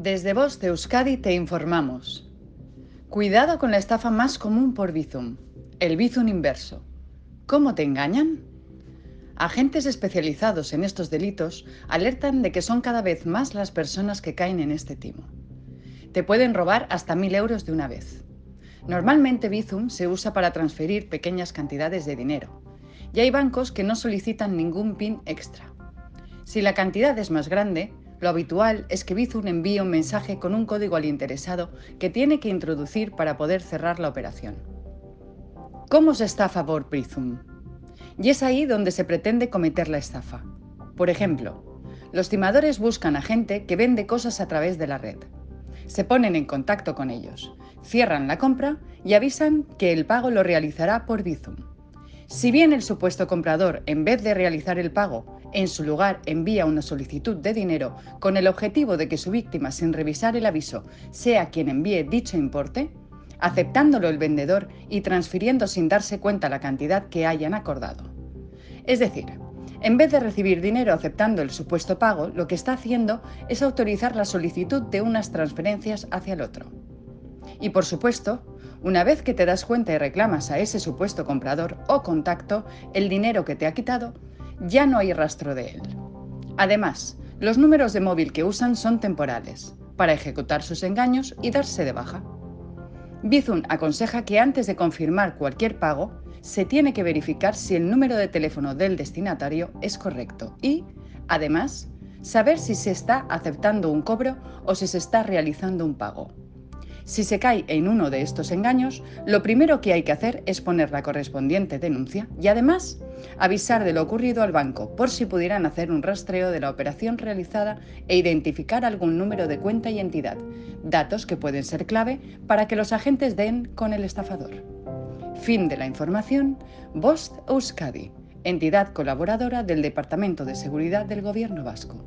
Desde Voz de Euskadi te informamos. Cuidado con la estafa más común por Bizum, el Bizum inverso. ¿Cómo te engañan? Agentes especializados en estos delitos alertan de que son cada vez más las personas que caen en este timo. Te pueden robar hasta mil euros de una vez. Normalmente Bizum se usa para transferir pequeñas cantidades de dinero y hay bancos que no solicitan ningún PIN extra. Si la cantidad es más grande, lo habitual es que Bizum envíe un mensaje con un código al interesado que tiene que introducir para poder cerrar la operación. ¿Cómo se estafa por Bizum? Y es ahí donde se pretende cometer la estafa. Por ejemplo, los timadores buscan a gente que vende cosas a través de la red. Se ponen en contacto con ellos, cierran la compra y avisan que el pago lo realizará por Bizum. Si bien el supuesto comprador, en vez de realizar el pago, en su lugar envía una solicitud de dinero con el objetivo de que su víctima, sin revisar el aviso, sea quien envíe dicho importe, aceptándolo el vendedor y transfiriendo sin darse cuenta la cantidad que hayan acordado. Es decir, en vez de recibir dinero aceptando el supuesto pago, lo que está haciendo es autorizar la solicitud de unas transferencias hacia el otro. Y por supuesto, una vez que te das cuenta y reclamas a ese supuesto comprador o contacto el dinero que te ha quitado, ya no hay rastro de él. Además, los números de móvil que usan son temporales, para ejecutar sus engaños y darse de baja. Bizum aconseja que antes de confirmar cualquier pago, se tiene que verificar si el número de teléfono del destinatario es correcto y, además, saber si se está aceptando un cobro o si se está realizando un pago. Si se cae en uno de estos engaños, lo primero que hay que hacer es poner la correspondiente denuncia y además avisar de lo ocurrido al banco por si pudieran hacer un rastreo de la operación realizada e identificar algún número de cuenta y entidad, datos que pueden ser clave para que los agentes den con el estafador. Fin de la información, Bost Euskadi, entidad colaboradora del Departamento de Seguridad del Gobierno Vasco.